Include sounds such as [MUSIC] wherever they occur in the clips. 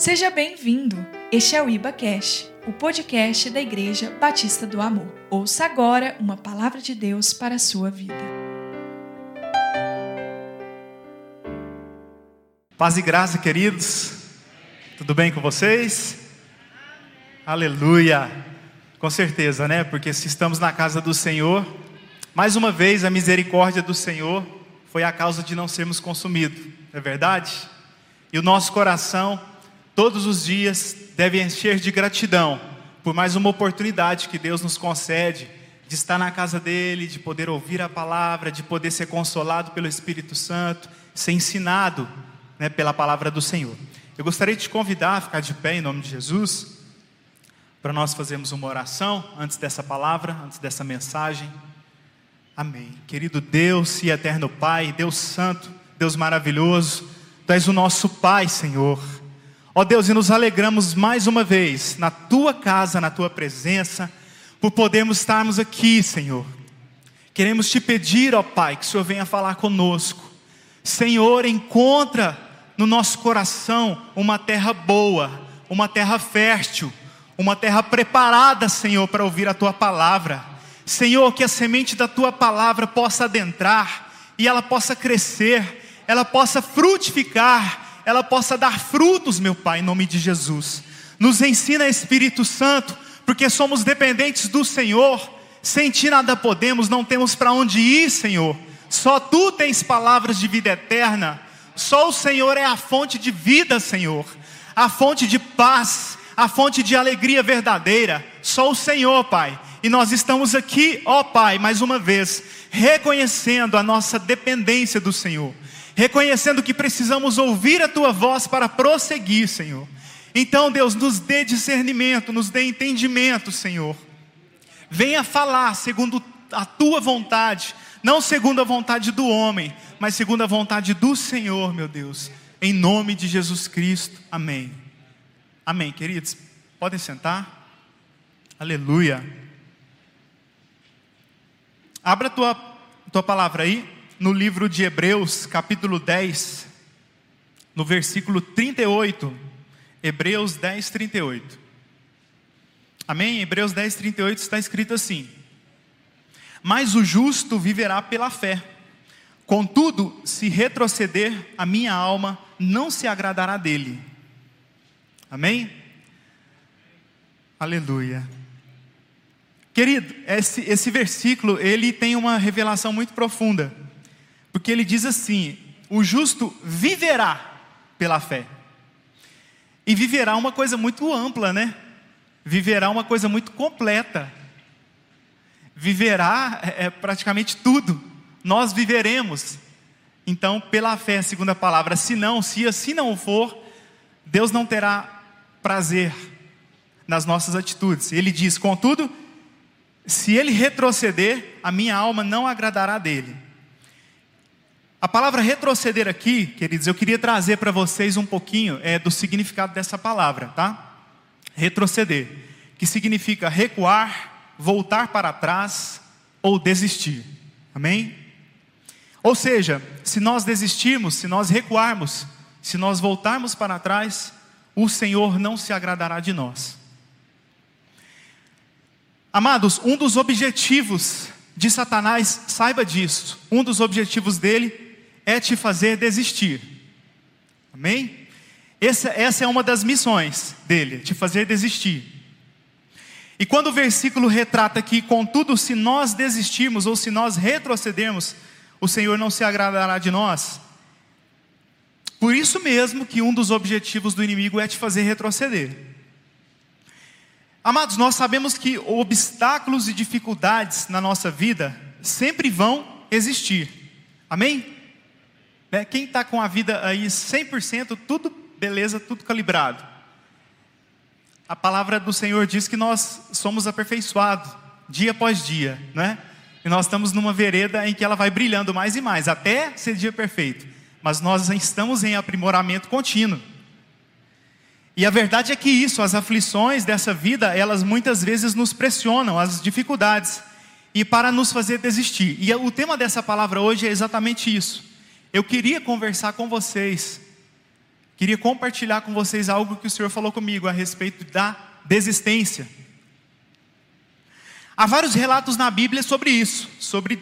Seja bem-vindo. Este é o Iba Cash, o podcast da Igreja Batista do Amor. Ouça agora uma palavra de Deus para a sua vida. Paz e graça, queridos. Tudo bem com vocês? Aleluia. Com certeza, né? Porque se estamos na casa do Senhor, mais uma vez a misericórdia do Senhor foi a causa de não sermos consumidos, é verdade? E o nosso coração todos os dias deve encher de gratidão por mais uma oportunidade que Deus nos concede de estar na casa dele, de poder ouvir a palavra, de poder ser consolado pelo Espírito Santo, ser ensinado né, pela palavra do Senhor. Eu gostaria de te convidar a ficar de pé em nome de Jesus, para nós fazermos uma oração antes dessa palavra, antes dessa mensagem. Amém. Querido Deus e eterno Pai, Deus Santo, Deus maravilhoso, Tu és o nosso Pai, Senhor. Ó Deus, e nos alegramos mais uma vez na tua casa, na tua presença, por podermos estarmos aqui, Senhor. Queremos te pedir, ó Pai, que o Senhor venha falar conosco. Senhor, encontra no nosso coração uma terra boa, uma terra fértil, uma terra preparada, Senhor, para ouvir a tua palavra. Senhor, que a semente da tua palavra possa adentrar e ela possa crescer, ela possa frutificar ela possa dar frutos, meu Pai, em nome de Jesus. Nos ensina, Espírito Santo, porque somos dependentes do Senhor, sem Ti nada podemos, não temos para onde ir, Senhor. Só Tu tens palavras de vida eterna, só o Senhor é a fonte de vida, Senhor, a fonte de paz, a fonte de alegria verdadeira, só o Senhor, Pai. E nós estamos aqui, ó Pai, mais uma vez, reconhecendo a nossa dependência do Senhor reconhecendo que precisamos ouvir a tua voz para prosseguir, Senhor. Então, Deus, nos dê discernimento, nos dê entendimento, Senhor. Venha falar segundo a tua vontade, não segundo a vontade do homem, mas segundo a vontade do Senhor, meu Deus. Em nome de Jesus Cristo. Amém. Amém, queridos. Podem sentar. Aleluia. Abra a tua, tua palavra aí no livro de Hebreus, capítulo 10, no versículo 38. Hebreus 10, 38. Amém? Hebreus 10, 38 está escrito assim: Mas o justo viverá pela fé. Contudo, se retroceder, a minha alma não se agradará dele. Amém? Aleluia. Querido, esse, esse versículo, ele tem uma revelação muito profunda. Porque ele diz assim: o justo viverá pela fé. E viverá uma coisa muito ampla, né? Viverá uma coisa muito completa. Viverá é, é praticamente tudo. Nós viveremos. Então, pela fé, segunda palavra, se não, se assim não for, Deus não terá prazer nas nossas atitudes. Ele diz: contudo, se ele retroceder, a minha alma não agradará dele. A palavra retroceder aqui, queridos, eu queria trazer para vocês um pouquinho é, do significado dessa palavra, tá? Retroceder, que significa recuar, voltar para trás ou desistir. Amém? Ou seja, se nós desistirmos, se nós recuarmos, se nós voltarmos para trás, o Senhor não se agradará de nós. Amados, um dos objetivos de Satanás, saiba disso, um dos objetivos dele é te fazer desistir. Amém? Essa, essa é uma das missões dele, te fazer desistir. E quando o versículo retrata que, contudo, se nós desistirmos ou se nós retrocedermos, o Senhor não se agradará de nós. Por isso mesmo que um dos objetivos do inimigo é te fazer retroceder. Amados, nós sabemos que obstáculos e dificuldades na nossa vida sempre vão existir. Amém? Né? Quem está com a vida aí 100%, tudo beleza, tudo calibrado. A palavra do Senhor diz que nós somos aperfeiçoados dia após dia, né? E nós estamos numa vereda em que ela vai brilhando mais e mais, até ser dia perfeito. Mas nós estamos em aprimoramento contínuo. E a verdade é que isso, as aflições dessa vida, elas muitas vezes nos pressionam, as dificuldades, e para nos fazer desistir. E o tema dessa palavra hoje é exatamente isso. Eu queria conversar com vocês queria compartilhar com vocês algo que o Senhor falou comigo a respeito da desistência. Há vários relatos na Bíblia sobre isso, sobre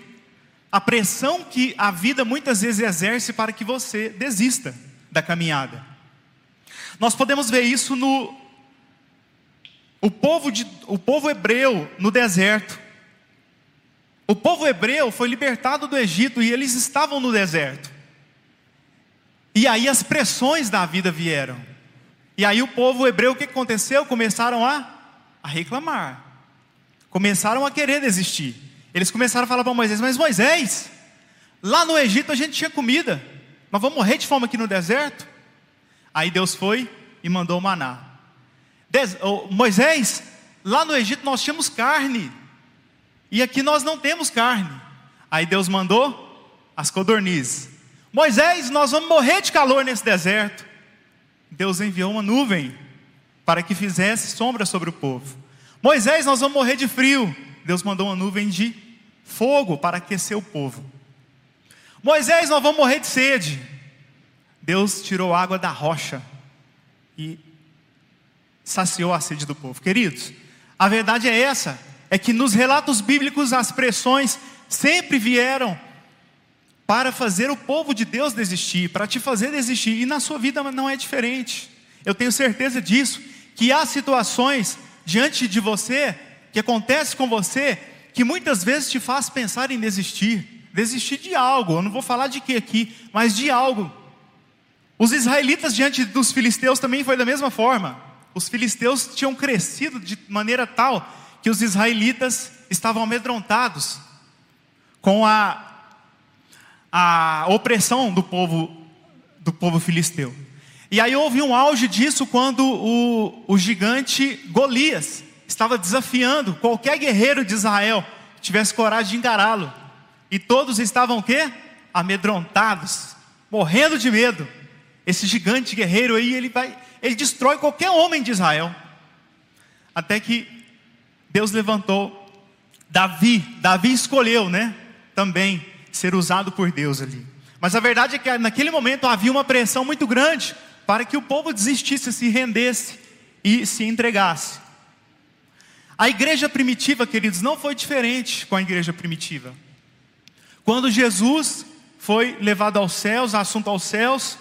a pressão que a vida muitas vezes exerce para que você desista da caminhada. Nós podemos ver isso no o povo, de, o povo hebreu no deserto. O povo hebreu foi libertado do Egito e eles estavam no deserto. E aí as pressões da vida vieram. E aí o povo hebreu, o que aconteceu? Começaram a, a reclamar. Começaram a querer desistir. Eles começaram a falar para Moisés: Mas Moisés, lá no Egito a gente tinha comida. Nós vamos morrer de fome aqui no deserto? Aí Deus foi e mandou o maná. Des, oh, Moisés, lá no Egito nós tínhamos carne, e aqui nós não temos carne. Aí Deus mandou as codornizes. Moisés, nós vamos morrer de calor nesse deserto. Deus enviou uma nuvem para que fizesse sombra sobre o povo. Moisés, nós vamos morrer de frio. Deus mandou uma nuvem de fogo para aquecer o povo. Moisés, nós vamos morrer de sede. Deus tirou água da rocha e saciou a sede do povo. Queridos, a verdade é essa: é que nos relatos bíblicos as pressões sempre vieram para fazer o povo de Deus desistir, para te fazer desistir, e na sua vida não é diferente. Eu tenho certeza disso, que há situações diante de você, que acontece com você, que muitas vezes te faz pensar em desistir, desistir de algo, eu não vou falar de que aqui, mas de algo. Os israelitas diante dos filisteus também foi da mesma forma. Os filisteus tinham crescido de maneira tal que os israelitas estavam amedrontados com a, a opressão do povo, do povo filisteu. E aí houve um auge disso quando o, o gigante Golias estava desafiando qualquer guerreiro de Israel que tivesse coragem de encará-lo. E todos estavam o quê? Amedrontados, morrendo de medo. Esse gigante guerreiro aí, ele vai, ele destrói qualquer homem de Israel. Até que Deus levantou Davi, Davi escolheu, né? Também ser usado por Deus ali. Mas a verdade é que naquele momento havia uma pressão muito grande para que o povo desistisse, se rendesse e se entregasse. A igreja primitiva, queridos, não foi diferente com a igreja primitiva. Quando Jesus foi levado aos céus, assunto aos céus,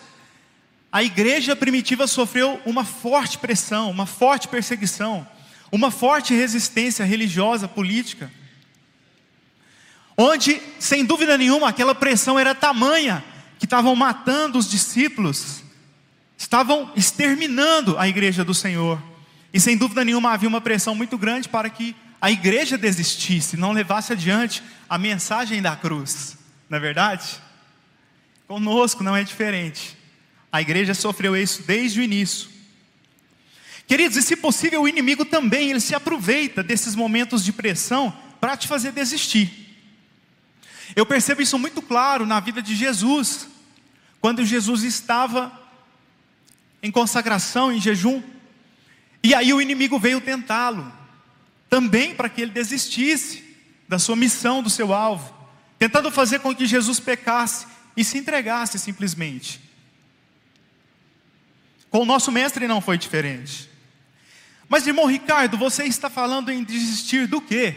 a igreja primitiva sofreu uma forte pressão, uma forte perseguição uma forte resistência religiosa, política, onde, sem dúvida nenhuma, aquela pressão era tamanha que estavam matando os discípulos, estavam exterminando a igreja do Senhor, e sem dúvida nenhuma havia uma pressão muito grande para que a igreja desistisse, não levasse adiante a mensagem da cruz, não é verdade? Conosco não é diferente, a igreja sofreu isso desde o início. Queridos, e se possível, o inimigo também, ele se aproveita desses momentos de pressão para te fazer desistir. Eu percebo isso muito claro na vida de Jesus, quando Jesus estava em consagração, em jejum, e aí o inimigo veio tentá-lo, também para que ele desistisse da sua missão, do seu alvo, tentando fazer com que Jesus pecasse e se entregasse simplesmente. Com o nosso mestre não foi diferente. Mas, irmão Ricardo, você está falando em desistir do quê?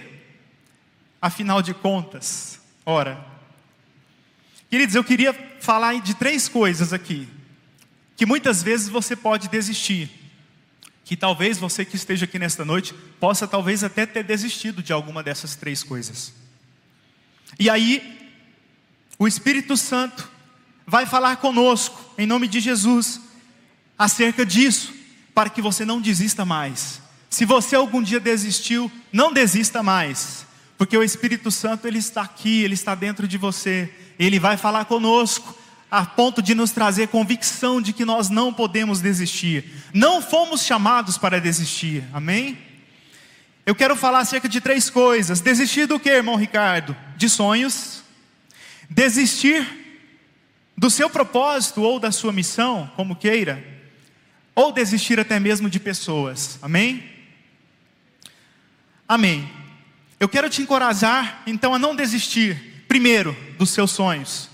Afinal de contas, ora. Queridos, eu queria falar de três coisas aqui, que muitas vezes você pode desistir. Que talvez você que esteja aqui nesta noite possa talvez até ter desistido de alguma dessas três coisas. E aí, o Espírito Santo vai falar conosco, em nome de Jesus, acerca disso para que você não desista mais. Se você algum dia desistiu, não desista mais, porque o Espírito Santo ele está aqui, ele está dentro de você. Ele vai falar conosco a ponto de nos trazer convicção de que nós não podemos desistir. Não fomos chamados para desistir. Amém? Eu quero falar acerca de três coisas. Desistir do que, irmão Ricardo? De sonhos. Desistir do seu propósito ou da sua missão, como queira ou desistir até mesmo de pessoas. Amém? Amém. Eu quero te encorajar então a não desistir, primeiro, dos seus sonhos.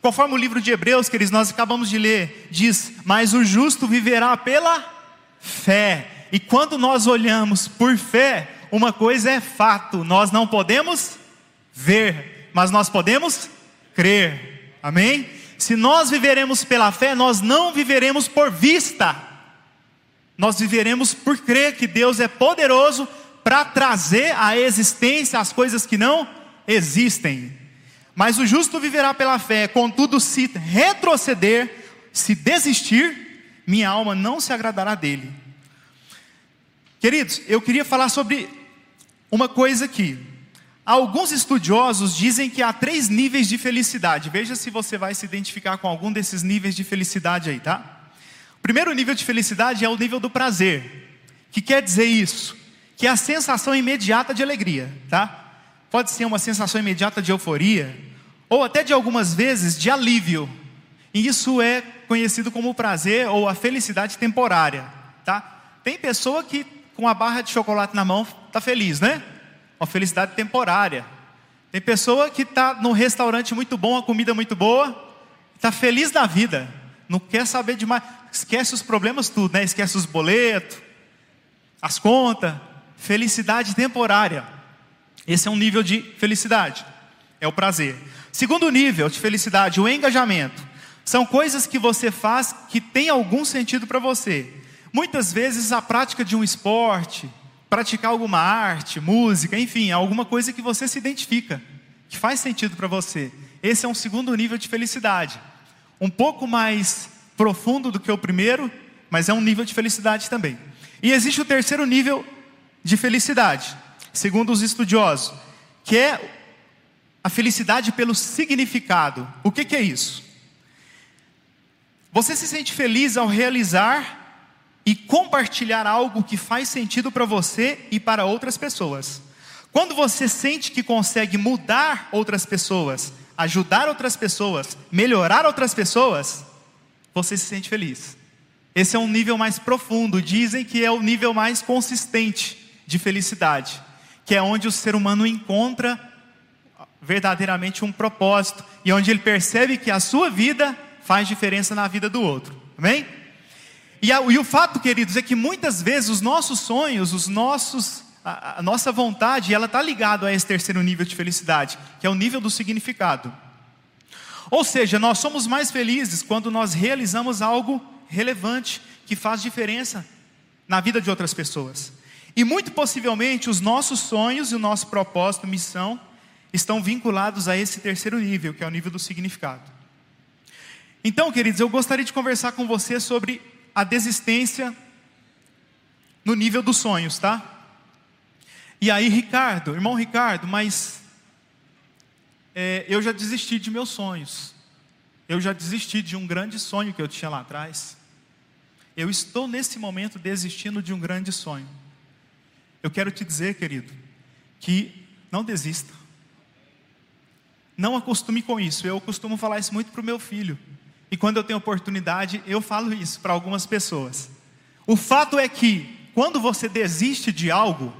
Conforme o livro de Hebreus, queridos, nós acabamos de ler, diz: Mas o justo viverá pela fé. E quando nós olhamos por fé, uma coisa é fato: nós não podemos ver, mas nós podemos crer. Amém? Se nós viveremos pela fé, nós não viveremos por vista. Nós viveremos por crer que Deus é poderoso para trazer à existência as coisas que não existem. Mas o justo viverá pela fé, contudo, se retroceder, se desistir, minha alma não se agradará dele. Queridos, eu queria falar sobre uma coisa aqui. Alguns estudiosos dizem que há três níveis de felicidade. Veja se você vai se identificar com algum desses níveis de felicidade aí, tá? O primeiro nível de felicidade é o nível do prazer. Que quer dizer isso? Que é a sensação imediata de alegria, tá? Pode ser uma sensação imediata de euforia, ou até de algumas vezes de alívio. E isso é conhecido como prazer ou a felicidade temporária, tá? Tem pessoa que com a barra de chocolate na mão está feliz, né? uma felicidade temporária. Tem pessoa que está num restaurante muito bom, a comida muito boa, está feliz da vida, não quer saber de mais, esquece os problemas tudo, né? Esquece os boletos, as contas, felicidade temporária. Esse é um nível de felicidade, é o prazer. Segundo nível de felicidade, o engajamento. São coisas que você faz que tem algum sentido para você. Muitas vezes a prática de um esporte, praticar alguma arte, música, enfim, alguma coisa que você se identifica, que faz sentido para você. Esse é um segundo nível de felicidade. Um pouco mais profundo do que o primeiro, mas é um nível de felicidade também. E existe o terceiro nível de felicidade, segundo os estudiosos, que é a felicidade pelo significado. O que, que é isso? Você se sente feliz ao realizar e compartilhar algo que faz sentido para você e para outras pessoas. Quando você sente que consegue mudar outras pessoas, ajudar outras pessoas, melhorar outras pessoas, você se sente feliz. Esse é um nível mais profundo, dizem que é o nível mais consistente de felicidade, que é onde o ser humano encontra verdadeiramente um propósito e onde ele percebe que a sua vida faz diferença na vida do outro. Amém? E, a, e o fato, queridos, é que muitas vezes os nossos sonhos, os nossos, a, a nossa vontade, ela está ligada a esse terceiro nível de felicidade, que é o nível do significado. Ou seja, nós somos mais felizes quando nós realizamos algo relevante, que faz diferença na vida de outras pessoas. E muito possivelmente os nossos sonhos e o nosso propósito, missão, estão vinculados a esse terceiro nível, que é o nível do significado. Então, queridos, eu gostaria de conversar com você sobre a desistência no nível dos sonhos, tá? E aí, Ricardo, irmão Ricardo, mas é, eu já desisti de meus sonhos. Eu já desisti de um grande sonho que eu tinha lá atrás. Eu estou nesse momento desistindo de um grande sonho. Eu quero te dizer, querido, que não desista. Não acostume com isso. Eu costumo falar isso muito para o meu filho. E quando eu tenho oportunidade, eu falo isso para algumas pessoas. O fato é que, quando você desiste de algo,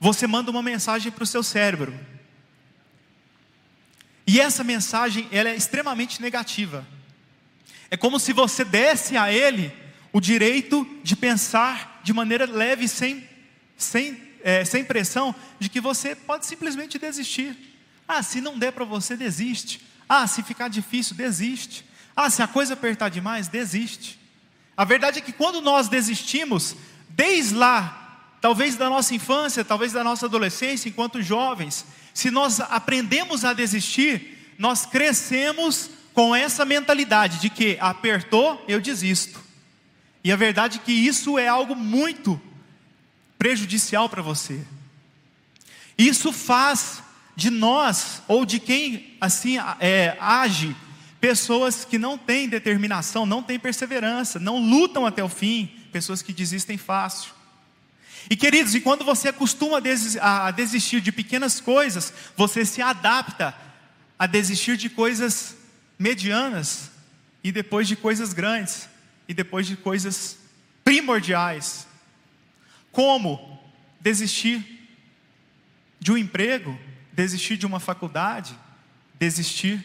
você manda uma mensagem para o seu cérebro. E essa mensagem ela é extremamente negativa. É como se você desse a ele o direito de pensar de maneira leve, sem, sem, é, sem pressão, de que você pode simplesmente desistir. Ah, se não der para você, desiste. Ah, se ficar difícil, desiste. Ah, se a coisa apertar demais, desiste. A verdade é que quando nós desistimos, desde lá, talvez da nossa infância, talvez da nossa adolescência, enquanto jovens, se nós aprendemos a desistir, nós crescemos com essa mentalidade de que apertou, eu desisto. E a verdade é que isso é algo muito prejudicial para você. Isso faz de nós, ou de quem assim é, age, pessoas que não têm determinação, não têm perseverança, não lutam até o fim, pessoas que desistem fácil. E queridos, e quando você acostuma a desistir de pequenas coisas, você se adapta a desistir de coisas medianas, e depois de coisas grandes, e depois de coisas primordiais. Como desistir de um emprego desistir de uma faculdade, desistir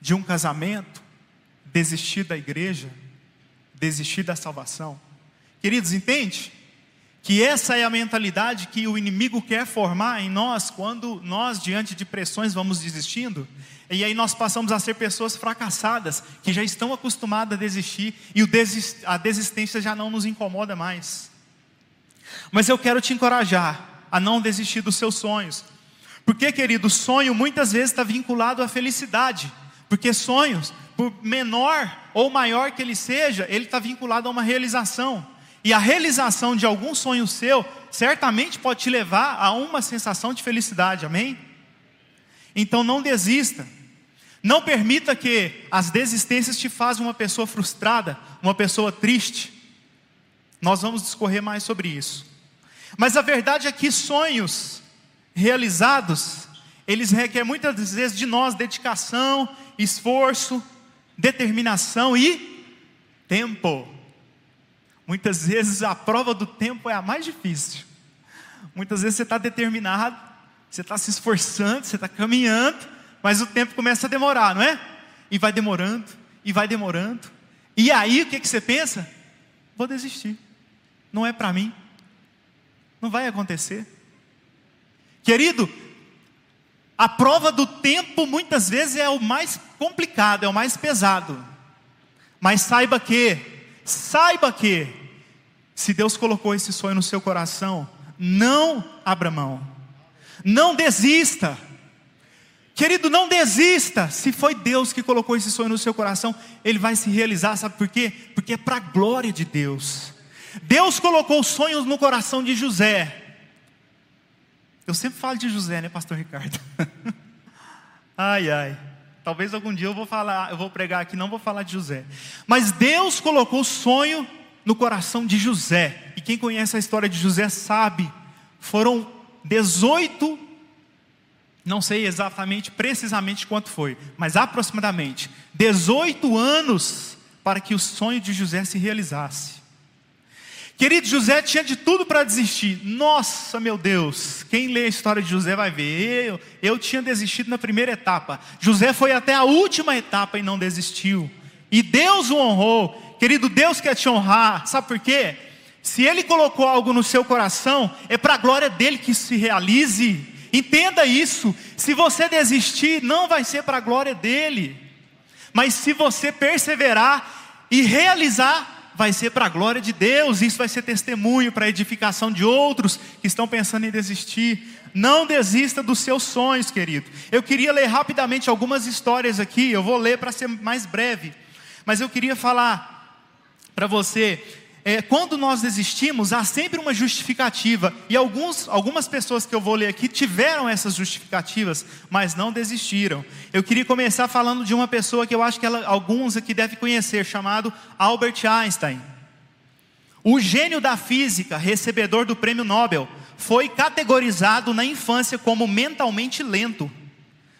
de um casamento, desistir da igreja, desistir da salvação. Queridos, entende? Que essa é a mentalidade que o inimigo quer formar em nós quando nós, diante de pressões, vamos desistindo. E aí nós passamos a ser pessoas fracassadas, que já estão acostumadas a desistir e a desistência já não nos incomoda mais. Mas eu quero te encorajar a não desistir dos seus sonhos. Porque, querido, sonho muitas vezes está vinculado à felicidade. Porque sonhos, por menor ou maior que ele seja, ele está vinculado a uma realização. E a realização de algum sonho seu, certamente pode te levar a uma sensação de felicidade, amém? Então não desista. Não permita que as desistências te façam uma pessoa frustrada, uma pessoa triste. Nós vamos discorrer mais sobre isso. Mas a verdade é que sonhos realizados, eles requerem muitas vezes de nós dedicação, esforço, determinação e tempo. Muitas vezes a prova do tempo é a mais difícil. Muitas vezes você está determinado, você está se esforçando, você está caminhando, mas o tempo começa a demorar, não é? E vai demorando, e vai demorando. E aí o que, que você pensa? Vou desistir. Não é para mim. Não vai acontecer. Querido, a prova do tempo muitas vezes é o mais complicado, é o mais pesado. Mas saiba que, saiba que, se Deus colocou esse sonho no seu coração, não abra mão, não desista. Querido, não desista. Se foi Deus que colocou esse sonho no seu coração, ele vai se realizar, sabe por quê? Porque é para a glória de Deus. Deus colocou sonhos no coração de José. Eu sempre falo de José, né, pastor Ricardo? [LAUGHS] ai, ai. Talvez algum dia eu vou falar, eu vou pregar aqui, não vou falar de José. Mas Deus colocou sonho no coração de José. E quem conhece a história de José sabe, foram 18 não sei exatamente, precisamente quanto foi, mas aproximadamente 18 anos para que o sonho de José se realizasse. Querido, José tinha de tudo para desistir. Nossa, meu Deus, quem lê a história de José vai ver. Eu, eu tinha desistido na primeira etapa. José foi até a última etapa e não desistiu. E Deus o honrou. Querido, Deus quer te honrar. Sabe por quê? Se Ele colocou algo no seu coração, é para a glória dele que se realize. Entenda isso. Se você desistir, não vai ser para a glória dele. Mas se você perseverar e realizar, vai ser para a glória de Deus, isso vai ser testemunho para a edificação de outros que estão pensando em desistir. Não desista dos seus sonhos, querido. Eu queria ler rapidamente algumas histórias aqui, eu vou ler para ser mais breve, mas eu queria falar para você é, quando nós desistimos, há sempre uma justificativa. E alguns, algumas pessoas que eu vou ler aqui tiveram essas justificativas, mas não desistiram. Eu queria começar falando de uma pessoa que eu acho que ela, alguns aqui devem conhecer, chamado Albert Einstein. O gênio da física, recebedor do prêmio Nobel, foi categorizado na infância como mentalmente lento.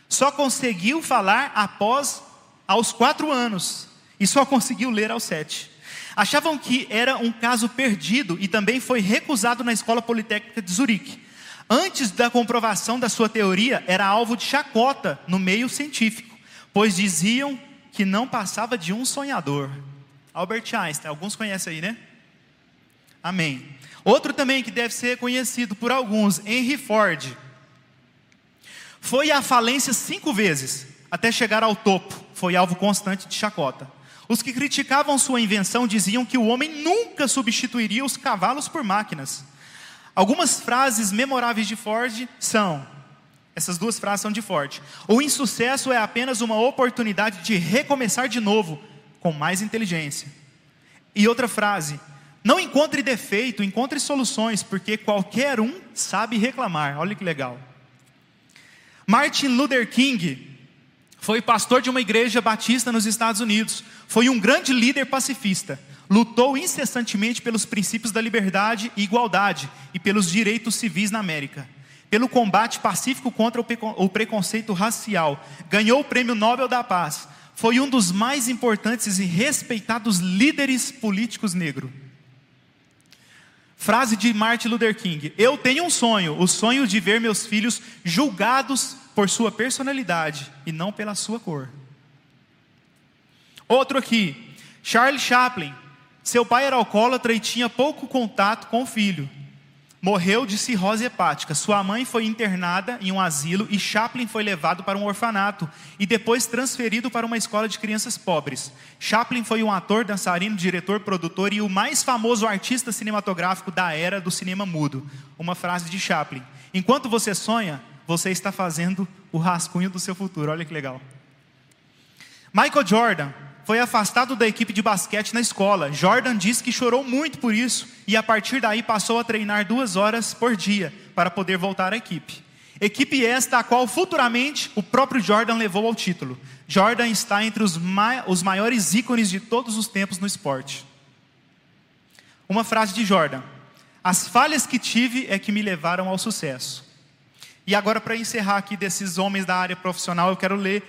Só conseguiu falar após aos quatro anos e só conseguiu ler aos sete. Achavam que era um caso perdido e também foi recusado na Escola Politécnica de Zurique. Antes da comprovação da sua teoria, era alvo de chacota no meio científico, pois diziam que não passava de um sonhador. Albert Einstein, alguns conhecem aí, né? Amém. Outro também que deve ser conhecido por alguns, Henry Ford. Foi à falência cinco vezes, até chegar ao topo. Foi alvo constante de chacota. Os que criticavam sua invenção diziam que o homem nunca substituiria os cavalos por máquinas. Algumas frases memoráveis de Ford são: essas duas frases são de Ford. O insucesso é apenas uma oportunidade de recomeçar de novo, com mais inteligência. E outra frase: não encontre defeito, encontre soluções, porque qualquer um sabe reclamar. Olha que legal. Martin Luther King foi pastor de uma igreja batista nos Estados Unidos. Foi um grande líder pacifista. Lutou incessantemente pelos princípios da liberdade e igualdade e pelos direitos civis na América. Pelo combate pacífico contra o preconceito racial. Ganhou o Prêmio Nobel da Paz. Foi um dos mais importantes e respeitados líderes políticos negros. Frase de Martin Luther King: Eu tenho um sonho, o sonho de ver meus filhos julgados por sua personalidade e não pela sua cor. Outro aqui, Charles Chaplin. Seu pai era alcoólatra e tinha pouco contato com o filho. Morreu de cirrose hepática. Sua mãe foi internada em um asilo e Chaplin foi levado para um orfanato e depois transferido para uma escola de crianças pobres. Chaplin foi um ator, dançarino, diretor, produtor e o mais famoso artista cinematográfico da era do cinema mudo. Uma frase de Chaplin: Enquanto você sonha, você está fazendo o rascunho do seu futuro. Olha que legal. Michael Jordan foi afastado da equipe de basquete na escola. Jordan disse que chorou muito por isso e a partir daí passou a treinar duas horas por dia para poder voltar à equipe. Equipe esta a qual futuramente o próprio Jordan levou ao título. Jordan está entre os, ma os maiores ícones de todos os tempos no esporte. Uma frase de Jordan: As falhas que tive é que me levaram ao sucesso. E agora, para encerrar aqui desses homens da área profissional, eu quero ler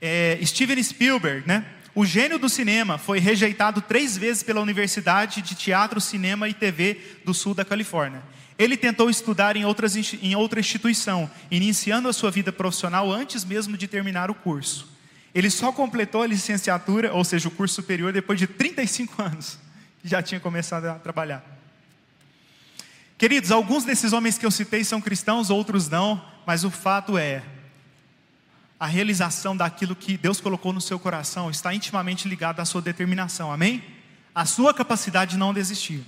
é, Steven Spielberg, né? O gênio do cinema foi rejeitado três vezes pela Universidade de Teatro, Cinema e TV do Sul da Califórnia. Ele tentou estudar em, outras, em outra instituição, iniciando a sua vida profissional antes mesmo de terminar o curso. Ele só completou a licenciatura, ou seja, o curso superior, depois de 35 anos, que já tinha começado a trabalhar. Queridos, alguns desses homens que eu citei são cristãos, outros não, mas o fato é, a realização daquilo que Deus colocou no seu coração está intimamente ligada à sua determinação, amém? A sua capacidade de não desistir.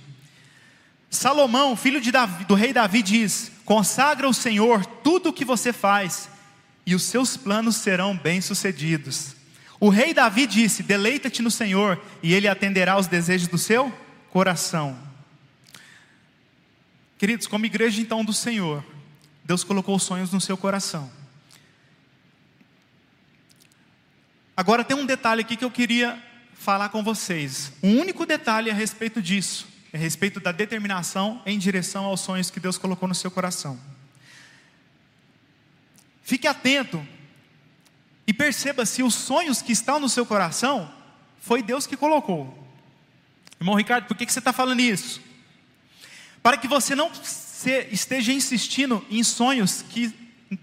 Salomão, filho Davi, do rei Davi, diz: consagra o Senhor tudo o que você faz, e os seus planos serão bem-sucedidos. O rei Davi disse: deleita-te no Senhor, e ele atenderá aos desejos do seu coração. Queridos, como igreja então do Senhor, Deus colocou sonhos no seu coração. Agora tem um detalhe aqui que eu queria falar com vocês. Um único detalhe a respeito disso, a respeito da determinação em direção aos sonhos que Deus colocou no seu coração. Fique atento e perceba se os sonhos que estão no seu coração foi Deus que colocou. Irmão Ricardo, por que você está falando isso? Para que você não esteja insistindo em sonhos que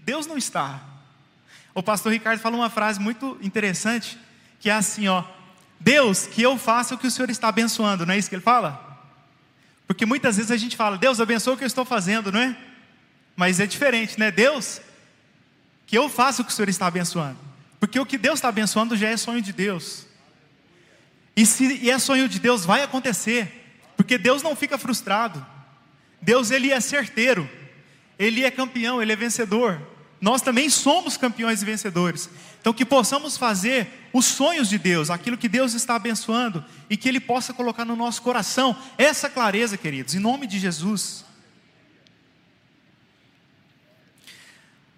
Deus não está. O pastor Ricardo fala uma frase muito interessante, que é assim, ó: Deus, que eu faça o que o Senhor está abençoando, não é isso que ele fala? Porque muitas vezes a gente fala, Deus abençoa o que eu estou fazendo, não é? Mas é diferente, né? Deus, que eu faça o que o Senhor está abençoando. Porque o que Deus está abençoando já é sonho de Deus. E se e é sonho de Deus, vai acontecer. Porque Deus não fica frustrado. Deus, ele é certeiro. Ele é campeão, ele é vencedor nós também somos campeões e vencedores. Então, que possamos fazer os sonhos de Deus, aquilo que Deus está abençoando, e que Ele possa colocar no nosso coração essa clareza, queridos, em nome de Jesus.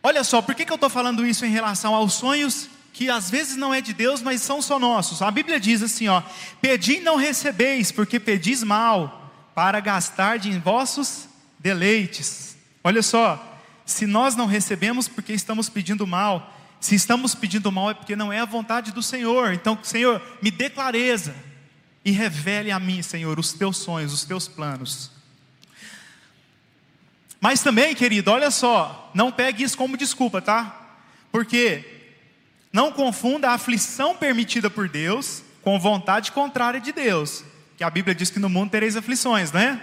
Olha só, por que, que eu estou falando isso em relação aos sonhos que às vezes não é de Deus, mas são só nossos? A Bíblia diz assim: ó, pedi não recebeis, porque pedis mal, para gastar de vossos deleites. Olha só, se nós não recebemos porque estamos pedindo mal, se estamos pedindo mal é porque não é a vontade do Senhor. Então, Senhor, me dê clareza e revele a mim, Senhor, os teus sonhos, os teus planos. Mas também, querido, olha só, não pegue isso como desculpa, tá? Porque não confunda a aflição permitida por Deus com vontade contrária de Deus. Que a Bíblia diz que no mundo tereis aflições, não é?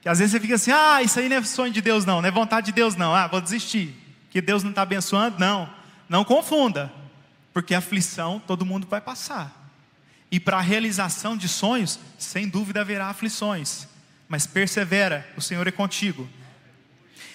Que às vezes você fica assim, ah, isso aí não é sonho de Deus, não, não é vontade de Deus, não, ah, vou desistir. Que Deus não está abençoando, não. Não confunda, porque aflição todo mundo vai passar. E para a realização de sonhos, sem dúvida haverá aflições, mas persevera, o Senhor é contigo.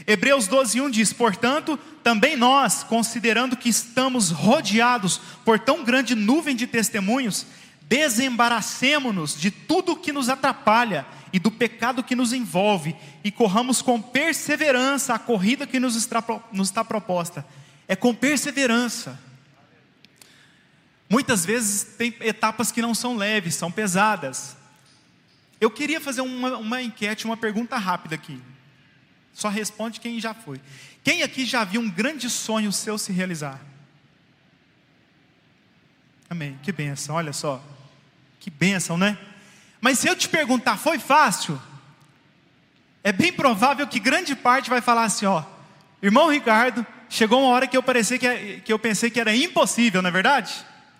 Hebreus 12, 1 diz: Portanto, também nós, considerando que estamos rodeados por tão grande nuvem de testemunhos, desembaracemo-nos de tudo que nos atrapalha e do pecado que nos envolve e corramos com perseverança a corrida que nos está, nos está proposta. É com perseverança. Muitas vezes tem etapas que não são leves, são pesadas. Eu queria fazer uma, uma enquete, uma pergunta rápida aqui. Só responde quem já foi. Quem aqui já viu um grande sonho seu se realizar? Amém. Que benção, olha só. Que benção, né? Mas se eu te perguntar, foi fácil? É bem provável que grande parte vai falar assim, ó, irmão Ricardo, chegou uma hora que eu, parecia que, que eu pensei que era impossível, não é verdade?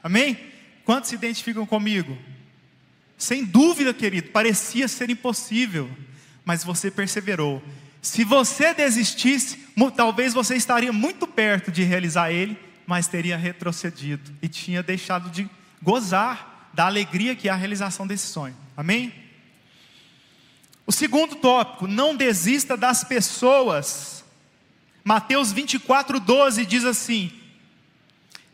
Amém? Quantos se identificam comigo? Sem dúvida, querido, parecia ser impossível, mas você perseverou. Se você desistisse, talvez você estaria muito perto de realizar ele, mas teria retrocedido e tinha deixado de gozar da alegria que é a realização desse sonho. Amém? O segundo tópico, não desista das pessoas. Mateus 24, 12 diz assim: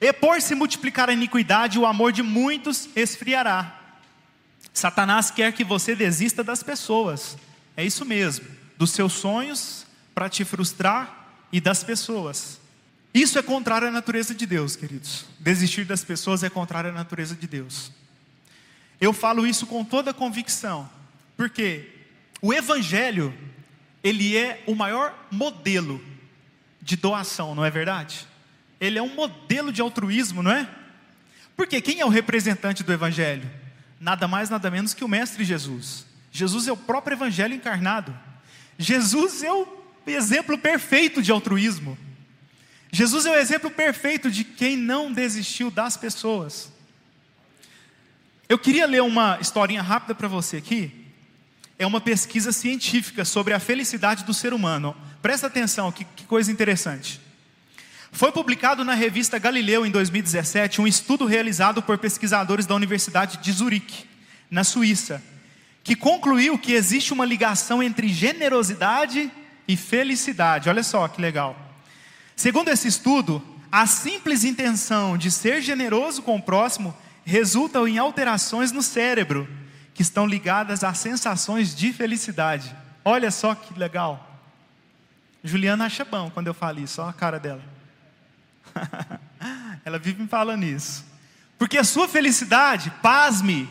E por se multiplicar a iniquidade, o amor de muitos esfriará. Satanás quer que você desista das pessoas, é isso mesmo, dos seus sonhos para te frustrar e das pessoas. Isso é contrário à natureza de Deus, queridos. Desistir das pessoas é contrário à natureza de Deus. Eu falo isso com toda convicção, porque o evangelho, ele é o maior modelo de doação, não é verdade? Ele é um modelo de altruísmo, não é? Porque quem é o representante do evangelho? Nada mais, nada menos que o mestre Jesus. Jesus é o próprio evangelho encarnado. Jesus é o exemplo perfeito de altruísmo. Jesus é o exemplo perfeito de quem não desistiu das pessoas. Eu queria ler uma historinha rápida para você aqui. É uma pesquisa científica sobre a felicidade do ser humano. Presta atenção, que, que coisa interessante. Foi publicado na revista Galileu em 2017 um estudo realizado por pesquisadores da Universidade de Zurique, na Suíça, que concluiu que existe uma ligação entre generosidade e felicidade. Olha só que legal. Segundo esse estudo, a simples intenção de ser generoso com o próximo resulta em alterações no cérebro que estão ligadas a sensações de felicidade. Olha só que legal. Juliana acha bom quando eu falo isso, olha a cara dela. [LAUGHS] Ela vive me falando isso. Porque a sua felicidade, pasme,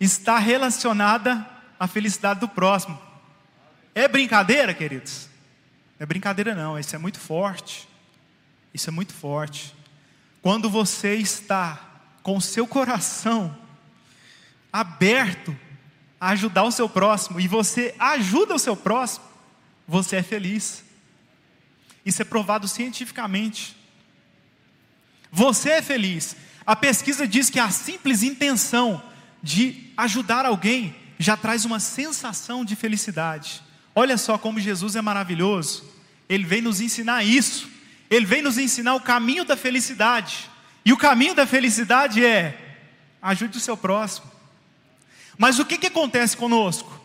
está relacionada à felicidade do próximo. É brincadeira, queridos? Não é brincadeira, não, isso é muito forte. Isso é muito forte. Quando você está com o seu coração aberto a ajudar o seu próximo e você ajuda o seu próximo, você é feliz. Isso é provado cientificamente. Você é feliz. A pesquisa diz que a simples intenção de ajudar alguém já traz uma sensação de felicidade. Olha só como Jesus é maravilhoso. Ele vem nos ensinar isso. Ele vem nos ensinar o caminho da felicidade. E o caminho da felicidade é ajude o seu próximo. Mas o que, que acontece conosco?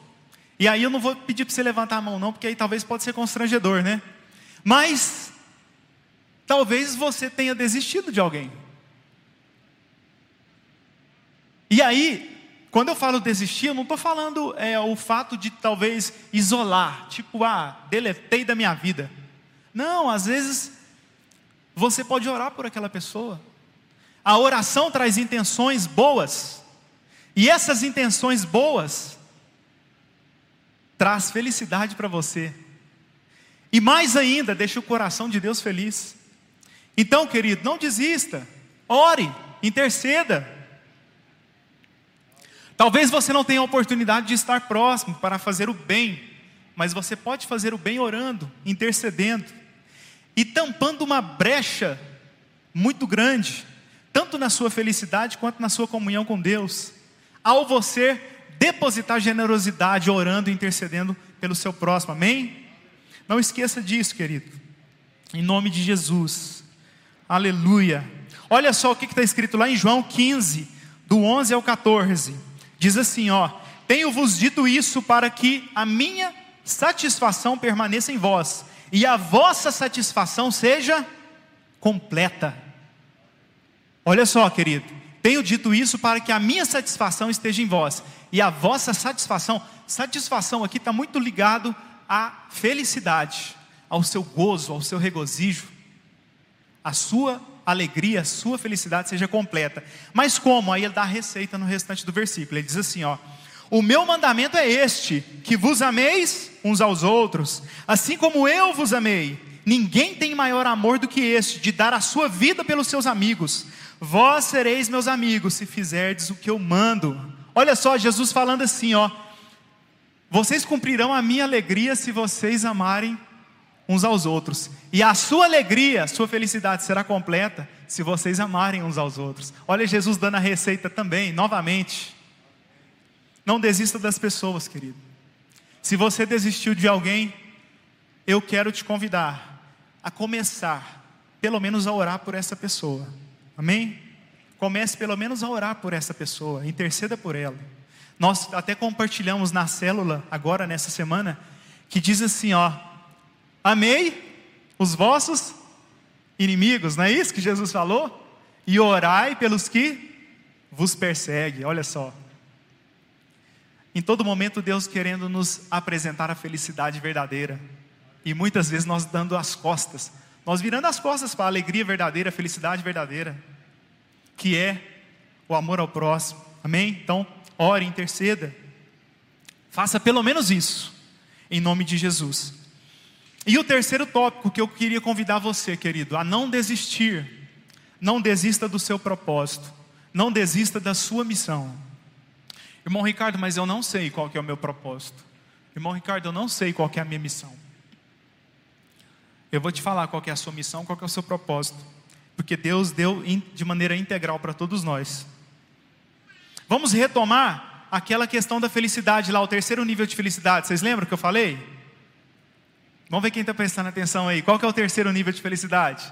E aí eu não vou pedir para você levantar a mão, não, porque aí talvez pode ser constrangedor, né? Mas talvez você tenha desistido de alguém. E aí, quando eu falo desistir, eu não estou falando é, o fato de talvez isolar, tipo, ah, deletei da minha vida. Não, às vezes você pode orar por aquela pessoa. A oração traz intenções boas. E essas intenções boas traz felicidade para você. E mais ainda, deixa o coração de Deus feliz. Então, querido, não desista. Ore, interceda. Talvez você não tenha a oportunidade de estar próximo para fazer o bem, mas você pode fazer o bem orando, intercedendo e tampando uma brecha muito grande, tanto na sua felicidade quanto na sua comunhão com Deus, ao você depositar generosidade orando e intercedendo pelo seu próximo, amém? Não esqueça disso, querido, em nome de Jesus, aleluia. Olha só o que está escrito lá em João 15, do 11 ao 14. Diz assim, ó: Tenho-vos dito isso para que a minha satisfação permaneça em vós e a vossa satisfação seja completa. Olha só, querido, tenho dito isso para que a minha satisfação esteja em vós e a vossa satisfação, satisfação aqui está muito ligado à felicidade, ao seu gozo, ao seu regozijo, a sua alegria, a sua felicidade seja completa. Mas como? Aí ele dá a receita no restante do versículo. Ele diz assim, ó: "O meu mandamento é este: que vos ameis uns aos outros, assim como eu vos amei. Ninguém tem maior amor do que este, de dar a sua vida pelos seus amigos. Vós sereis meus amigos se fizerdes o que eu mando." Olha só Jesus falando assim, ó: "Vocês cumprirão a minha alegria se vocês amarem uns aos outros. E a sua alegria, sua felicidade será completa se vocês amarem uns aos outros. Olha Jesus dando a receita também, novamente. Não desista das pessoas, querido. Se você desistiu de alguém, eu quero te convidar a começar, pelo menos, a orar por essa pessoa. Amém? Comece pelo menos a orar por essa pessoa, interceda por ela. Nós até compartilhamos na célula, agora nessa semana, que diz assim: ó, amei os vossos inimigos, não é isso que Jesus falou? E orai pelos que vos perseguem, olha só. Em todo momento, Deus querendo nos apresentar a felicidade verdadeira. E muitas vezes nós dando as costas. Nós virando as costas para a alegria verdadeira, a felicidade verdadeira. Que é o amor ao próximo. Amém? Então, ore, interceda. Faça pelo menos isso. Em nome de Jesus. E o terceiro tópico que eu queria convidar você, querido, a não desistir. Não desista do seu propósito. Não desista da sua missão. Irmão Ricardo, mas eu não sei qual é o meu propósito. Irmão Ricardo, eu não sei qual é a minha missão. Eu vou te falar qual é a sua missão, qual é o seu propósito. Porque Deus deu de maneira integral para todos nós. Vamos retomar aquela questão da felicidade lá, o terceiro nível de felicidade. Vocês lembram que eu falei? Vamos ver quem está prestando atenção aí. Qual que é o terceiro nível de felicidade?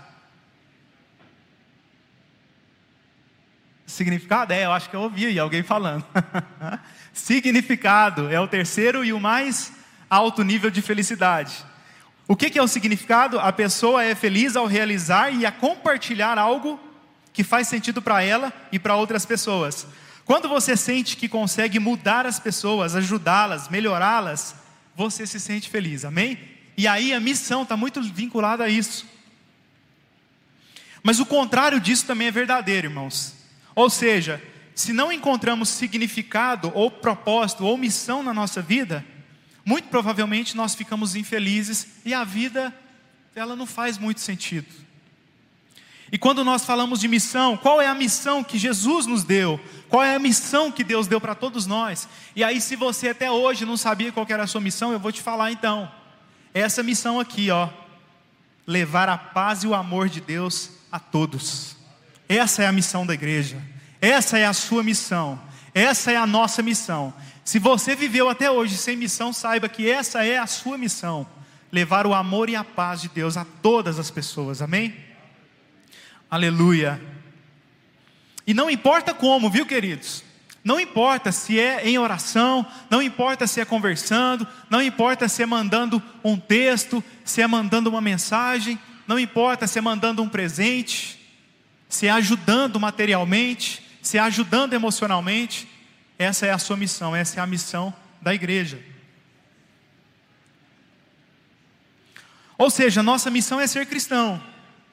Significado? É, eu acho que eu ouvi alguém falando. [LAUGHS] significado é o terceiro e o mais alto nível de felicidade. O que, que é o significado? A pessoa é feliz ao realizar e a compartilhar algo que faz sentido para ela e para outras pessoas. Quando você sente que consegue mudar as pessoas, ajudá-las, melhorá-las, você se sente feliz, amém? E aí a missão está muito vinculada a isso. Mas o contrário disso também é verdadeiro, irmãos. Ou seja, se não encontramos significado, ou propósito, ou missão na nossa vida, muito provavelmente nós ficamos infelizes e a vida, ela não faz muito sentido. E quando nós falamos de missão, qual é a missão que Jesus nos deu? Qual é a missão que Deus deu para todos nós? E aí, se você até hoje não sabia qual era a sua missão, eu vou te falar então. Essa missão aqui, ó, levar a paz e o amor de Deus a todos. Essa é a missão da igreja. Essa é a sua missão. Essa é a nossa missão. Se você viveu até hoje sem missão, saiba que essa é a sua missão: levar o amor e a paz de Deus a todas as pessoas. Amém? Aleluia. E não importa como, viu, queridos? Não importa se é em oração, não importa se é conversando, não importa se é mandando um texto, se é mandando uma mensagem, não importa se é mandando um presente se é ajudando materialmente, se é ajudando emocionalmente, essa é a sua missão, essa é a missão da igreja. Ou seja, nossa missão é ser cristão,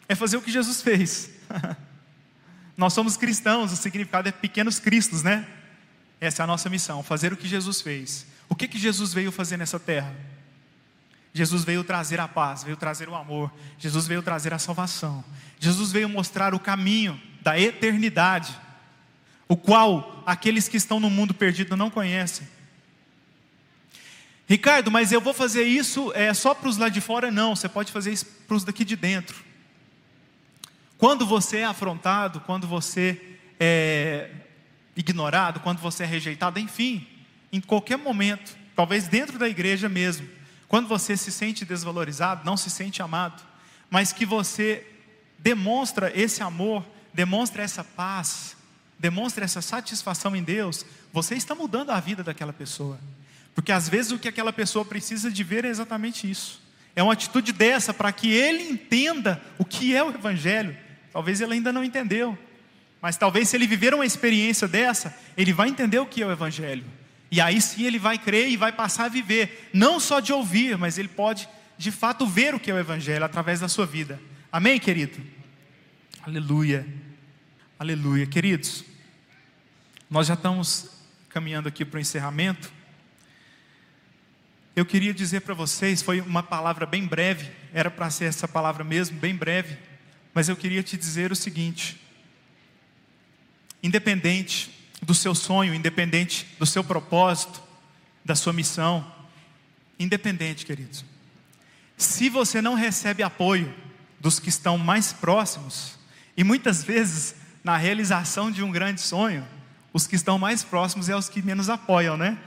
é fazer o que Jesus fez. [LAUGHS] Nós somos cristãos, o significado é pequenos cristos, né? Essa é a nossa missão, fazer o que Jesus fez. O que, que Jesus veio fazer nessa terra? Jesus veio trazer a paz, veio trazer o amor, Jesus veio trazer a salvação, Jesus veio mostrar o caminho da eternidade, o qual aqueles que estão no mundo perdido não conhecem. Ricardo, mas eu vou fazer isso é, só para os lá de fora? Não, você pode fazer isso para os daqui de dentro. Quando você é afrontado, quando você é ignorado, quando você é rejeitado, enfim, em qualquer momento, talvez dentro da igreja mesmo, quando você se sente desvalorizado, não se sente amado, mas que você demonstra esse amor, demonstra essa paz, demonstra essa satisfação em Deus, você está mudando a vida daquela pessoa. Porque às vezes o que aquela pessoa precisa de ver é exatamente isso. É uma atitude dessa para que ele entenda o que é o Evangelho. Talvez ele ainda não entendeu. Mas talvez se ele viver uma experiência dessa, ele vai entender o que é o Evangelho. E aí sim ele vai crer e vai passar a viver, não só de ouvir, mas ele pode de fato ver o que é o Evangelho através da sua vida. Amém, querido? Aleluia, aleluia, queridos. Nós já estamos caminhando aqui para o encerramento. Eu queria dizer para vocês, foi uma palavra bem breve, era para ser essa palavra mesmo, bem breve, mas eu queria te dizer o seguinte: independente do seu sonho, independente do seu propósito, da sua missão. Independente, queridos. se você não recebe apoio dos que estão mais próximos, e muitas vezes na realização de um grande sonho, os que estão mais próximos é os que menos apoiam, né?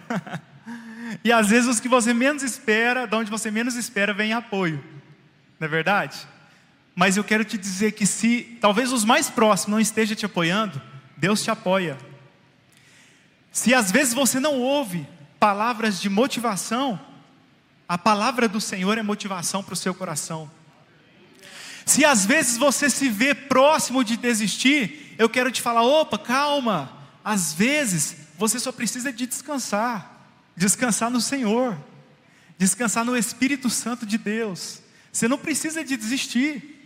[LAUGHS] e às vezes os que você menos espera, de onde você menos espera, vem apoio, não é verdade? Mas eu quero te dizer que se talvez os mais próximos não estejam te apoiando, Deus te apoia. Se às vezes você não ouve palavras de motivação, a palavra do Senhor é motivação para o seu coração. Se às vezes você se vê próximo de desistir, eu quero te falar: opa, calma. Às vezes você só precisa de descansar, descansar no Senhor, descansar no Espírito Santo de Deus. Você não precisa de desistir.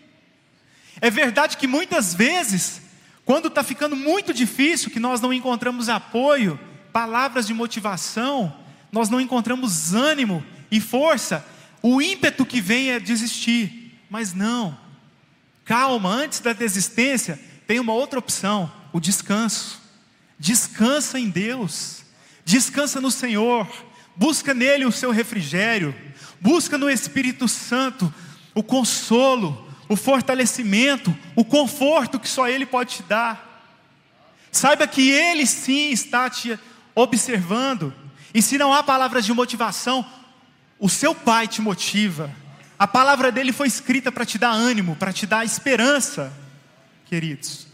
É verdade que muitas vezes, quando está ficando muito difícil, que nós não encontramos apoio, palavras de motivação, nós não encontramos ânimo e força, o ímpeto que vem é desistir. Mas não, calma, antes da desistência, tem uma outra opção: o descanso. Descansa em Deus, descansa no Senhor, busca nele o seu refrigério, busca no Espírito Santo o consolo, o fortalecimento, o conforto que só Ele pode te dar. Saiba que Ele sim está te observando, e se não há palavras de motivação, o seu Pai te motiva, a palavra dele foi escrita para te dar ânimo, para te dar esperança, queridos.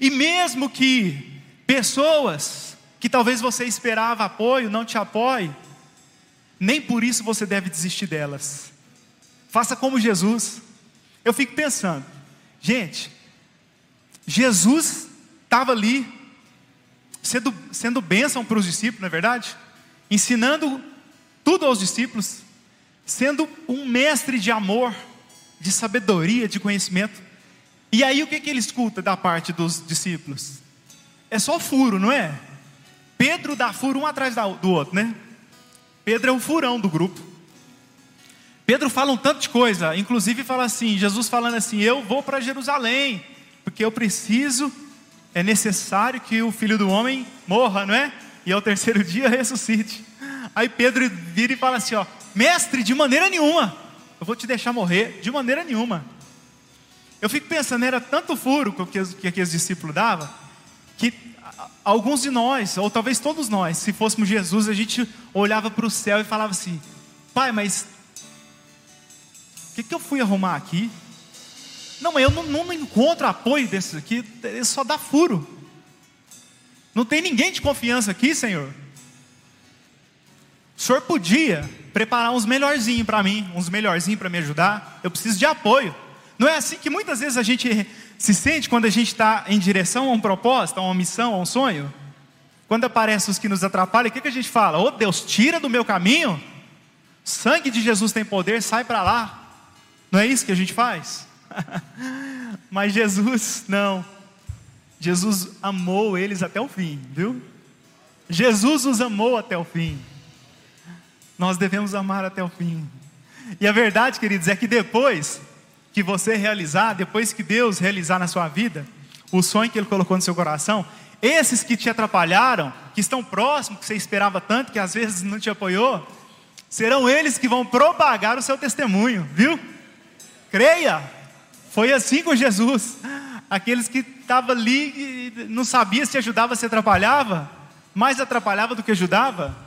E mesmo que pessoas que talvez você esperava apoio não te apoiem, nem por isso você deve desistir delas. Faça como Jesus. Eu fico pensando, gente, Jesus estava ali, sendo, sendo bênção para os discípulos, não é verdade? Ensinando tudo aos discípulos, sendo um mestre de amor, de sabedoria, de conhecimento. E aí o que, que ele escuta da parte dos discípulos? É só furo, não é? Pedro dá furo um atrás do outro, né? Pedro é o furão do grupo. Pedro fala um tanto de coisa, inclusive fala assim, Jesus falando assim: "Eu vou para Jerusalém, porque eu preciso, é necessário que o Filho do homem morra, não é? E ao terceiro [LAUGHS] dia ressuscite". Aí Pedro vira e fala assim, ó: "Mestre, de maneira nenhuma. Eu vou te deixar morrer de maneira nenhuma". Eu fico pensando, era tanto furo que, que aqueles discípulos davam, que alguns de nós, ou talvez todos nós, se fôssemos Jesus, a gente olhava para o céu e falava assim: Pai, mas o que, que eu fui arrumar aqui? Não, mas eu não, não encontro apoio desses aqui, ele só dá furo. Não tem ninguém de confiança aqui, Senhor. O Senhor podia preparar uns melhorzinhos para mim, uns melhorzinhos para me ajudar. Eu preciso de apoio. Não é assim que muitas vezes a gente se sente quando a gente está em direção a um propósito, a uma missão, a um sonho? Quando aparecem os que nos atrapalham, o que, que a gente fala? Oh Deus, tira do meu caminho. Sangue de Jesus tem poder, sai para lá. Não é isso que a gente faz? [LAUGHS] Mas Jesus, não. Jesus amou eles até o fim, viu? Jesus os amou até o fim. Nós devemos amar até o fim. E a verdade, queridos, é que depois que você realizar, depois que Deus realizar na sua vida, o sonho que Ele colocou no seu coração, esses que te atrapalharam, que estão próximos, que você esperava tanto, que às vezes não te apoiou, serão eles que vão propagar o seu testemunho, viu? Creia. Foi assim com Jesus. Aqueles que estavam ali não sabia se ajudava, se atrapalhava, mais atrapalhava do que ajudava.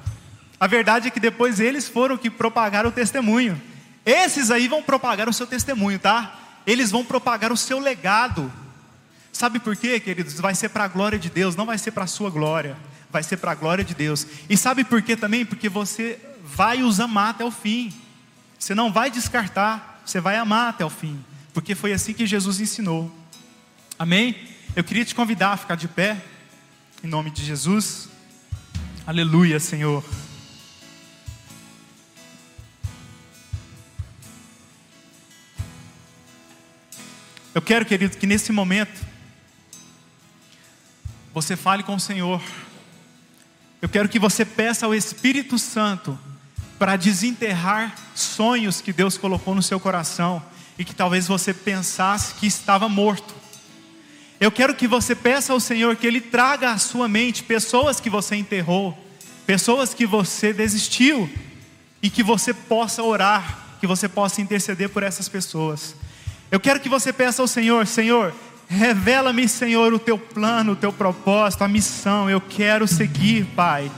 A verdade é que depois eles foram que propagaram o testemunho. Esses aí vão propagar o seu testemunho, tá? Eles vão propagar o seu legado. Sabe por quê, queridos? Vai ser para a glória de Deus, não vai ser para a sua glória. Vai ser para a glória de Deus. E sabe por quê também? Porque você vai os amar até o fim. Você não vai descartar você vai amar até o fim, porque foi assim que Jesus ensinou. Amém? Eu queria te convidar a ficar de pé, em nome de Jesus. Aleluia, Senhor. Eu quero, querido, que nesse momento você fale com o Senhor. Eu quero que você peça ao Espírito Santo para desenterrar sonhos que Deus colocou no seu coração e que talvez você pensasse que estava morto. Eu quero que você peça ao Senhor que Ele traga à sua mente pessoas que você enterrou, pessoas que você desistiu e que você possa orar que você possa interceder por essas pessoas. Eu quero que você peça ao Senhor: Senhor, revela-me, Senhor, o teu plano, o teu propósito, a missão. Eu quero seguir, Pai.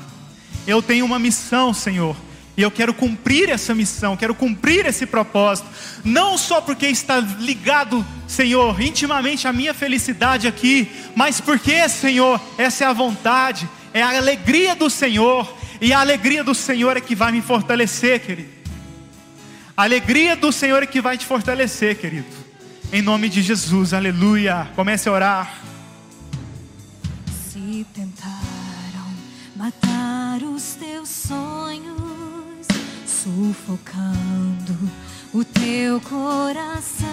Eu tenho uma missão, Senhor. E eu quero cumprir essa missão, quero cumprir esse propósito, não só porque está ligado, Senhor, intimamente à minha felicidade aqui, mas porque, Senhor, essa é a vontade, é a alegria do Senhor, e a alegria do Senhor é que vai me fortalecer, querido. A alegria do Senhor é que vai te fortalecer, querido. Em nome de Jesus, aleluia. Comece a orar. Se tentaram matar os teus sonhos, sufocando o teu coração,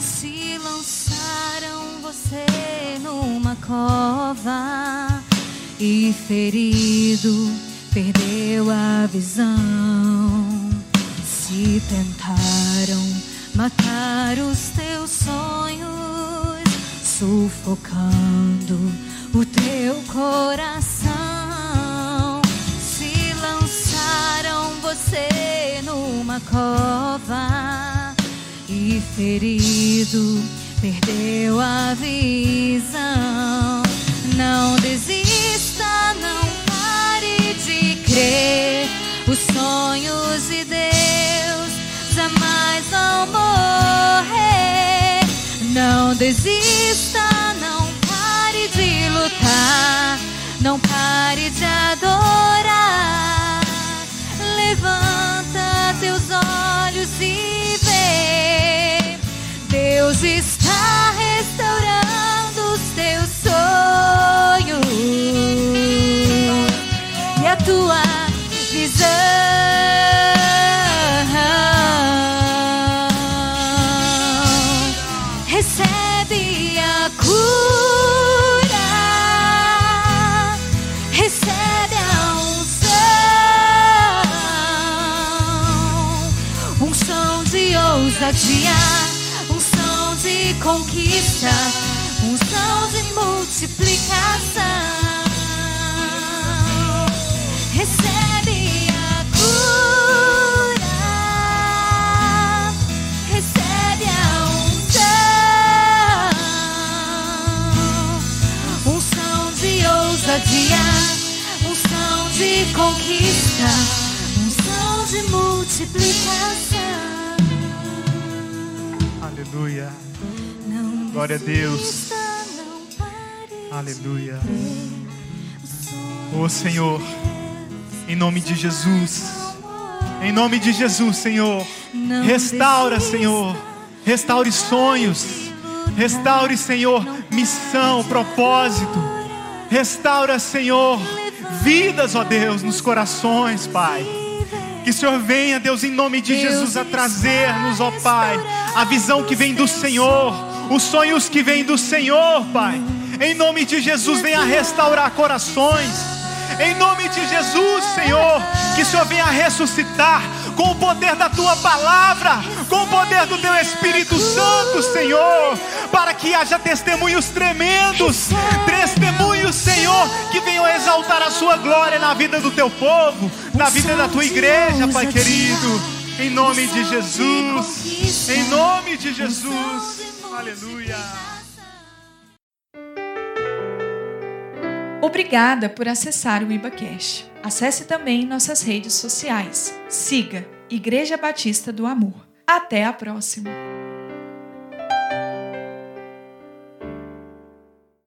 se lançaram você numa cova e ferido perdeu a visão. Se tentaram matar os teus sonhos, sufocando o teu coração. Se lançaram você numa cova e ferido perdeu a visão. Não desista, não pare de crer. Os sonhos de Deus jamais vão morrer. Não desista, não pare de lutar, não pare de adorar. Levanta teus olhos e vê. Deus está restaurando os teus sonhos e a tua conquista, unção de multiplicação. Recebe a cura, recebe a unção, unção de ousadia, unção de conquista, unção de multiplicação. Aleluia. Glória a Deus. Aleluia. Ô Senhor, em nome de Jesus. Em nome de Jesus, Senhor. Restaura. Senhor. Restaure sonhos. Restaure, Senhor, missão, propósito. Restaura, Senhor, vidas, ó Deus, nos corações, Pai. Que o Senhor venha, Deus, em nome de Jesus, a trazer-nos, ó Pai, a visão que vem do Senhor, os sonhos que vêm do Senhor, Pai. Em nome de Jesus, venha restaurar corações. Em nome de Jesus, Senhor, que o Senhor venha ressuscitar com o poder da tua palavra, com o poder do teu Espírito Santo, Senhor, para que haja testemunhos tremendos, testemunhos, Senhor, que venham exaltar a sua glória na vida do teu povo, na vida da tua igreja, Pai querido. Em nome de Jesus, em nome de Jesus, aleluia. Obrigada por acessar o IbaCast. Acesse também nossas redes sociais. Siga Igreja Batista do Amor. Até a próxima!